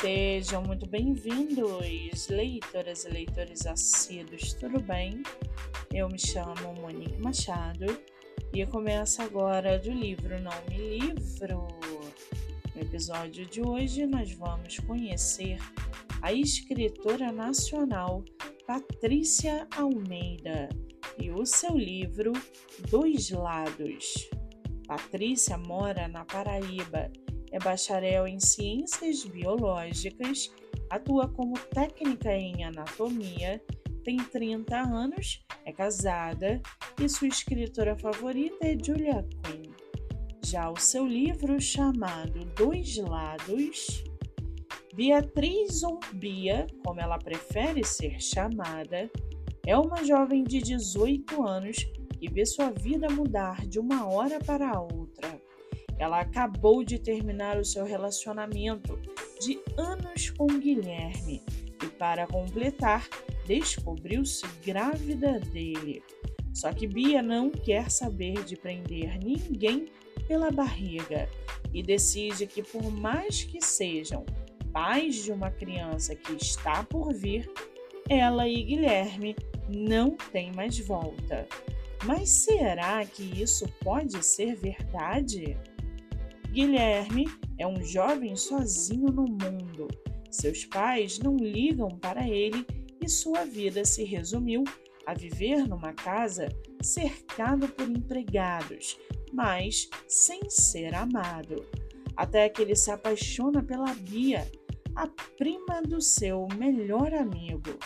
Sejam muito bem-vindos, leitoras e leitores assíduos, tudo bem? Eu me chamo Monique Machado e começo agora do livro Não Me Livro. No episódio de hoje, nós vamos conhecer a escritora nacional Patrícia Almeida e o seu livro Dois Lados. Patrícia mora na Paraíba é bacharel em Ciências Biológicas, atua como técnica em anatomia, tem 30 anos, é casada e sua escritora favorita é Julia Quinn. Já o seu livro chamado Dois Lados, Beatriz ou Bia, como ela prefere ser chamada, é uma jovem de 18 anos que vê sua vida mudar de uma hora para outra. Ela acabou de terminar o seu relacionamento de anos com Guilherme e, para completar, descobriu-se grávida dele. Só que Bia não quer saber de prender ninguém pela barriga e decide que, por mais que sejam pais de uma criança que está por vir, ela e Guilherme não têm mais volta. Mas será que isso pode ser verdade? Guilherme é um jovem sozinho no mundo. Seus pais não ligam para ele e sua vida se resumiu a viver numa casa cercado por empregados, mas sem ser amado. Até que ele se apaixona pela Bia, a prima do seu melhor amigo,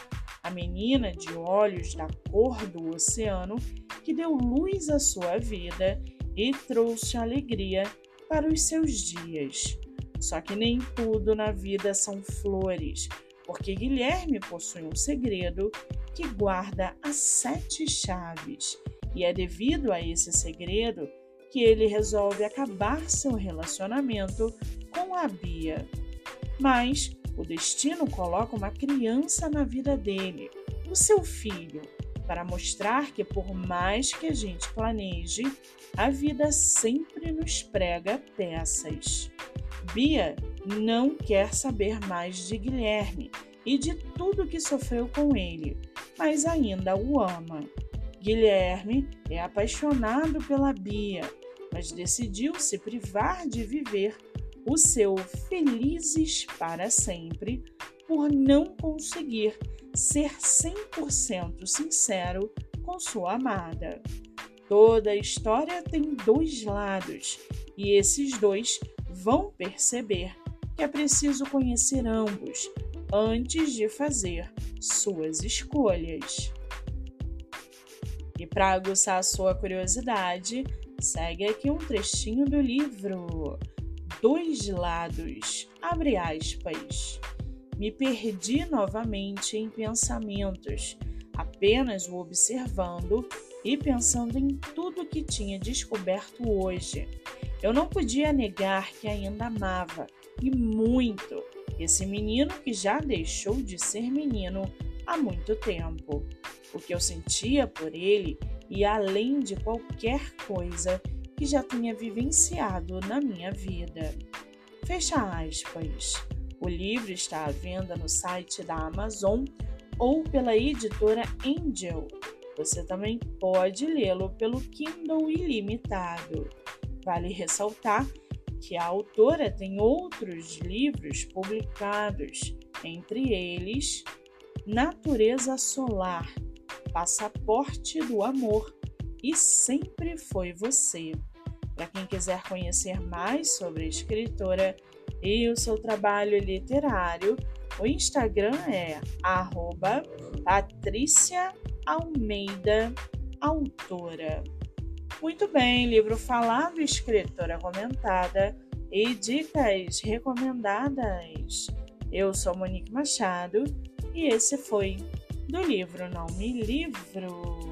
a menina de olhos da cor do oceano que deu luz à sua vida e trouxe alegria para os seus dias. Só que nem tudo na vida são flores, porque Guilherme possui um segredo que guarda as sete chaves, e é devido a esse segredo que ele resolve acabar seu relacionamento com a Bia. Mas o destino coloca uma criança na vida dele, o seu filho, para mostrar que, por mais que a gente planeje, a vida sempre nos prega peças. Bia não quer saber mais de Guilherme e de tudo que sofreu com ele, mas ainda o ama. Guilherme é apaixonado pela Bia, mas decidiu se privar de viver o seu felizes para sempre por não conseguir ser 100% sincero com sua amada. Toda história tem dois lados e esses dois vão perceber que é preciso conhecer ambos antes de fazer suas escolhas. E para aguçar sua curiosidade, segue aqui um trechinho do livro Dois Lados, abre aspas. Me perdi novamente em pensamentos, apenas o observando e pensando em tudo que tinha descoberto hoje. Eu não podia negar que ainda amava, e muito, esse menino que já deixou de ser menino há muito tempo. O que eu sentia por ele ia além de qualquer coisa que já tinha vivenciado na minha vida. Fecha aspas. O livro está à venda no site da Amazon ou pela editora Angel. Você também pode lê-lo pelo Kindle Ilimitado. Vale ressaltar que a autora tem outros livros publicados, entre eles Natureza Solar, Passaporte do Amor e Sempre Foi Você. Para quem quiser conhecer mais sobre a escritora, e o seu trabalho literário, o Instagram é arroba Patrícia Almeida Autora. Muito bem, livro falado, escritora comentada e dicas recomendadas. Eu sou Monique Machado e esse foi do livro Não Me Livro.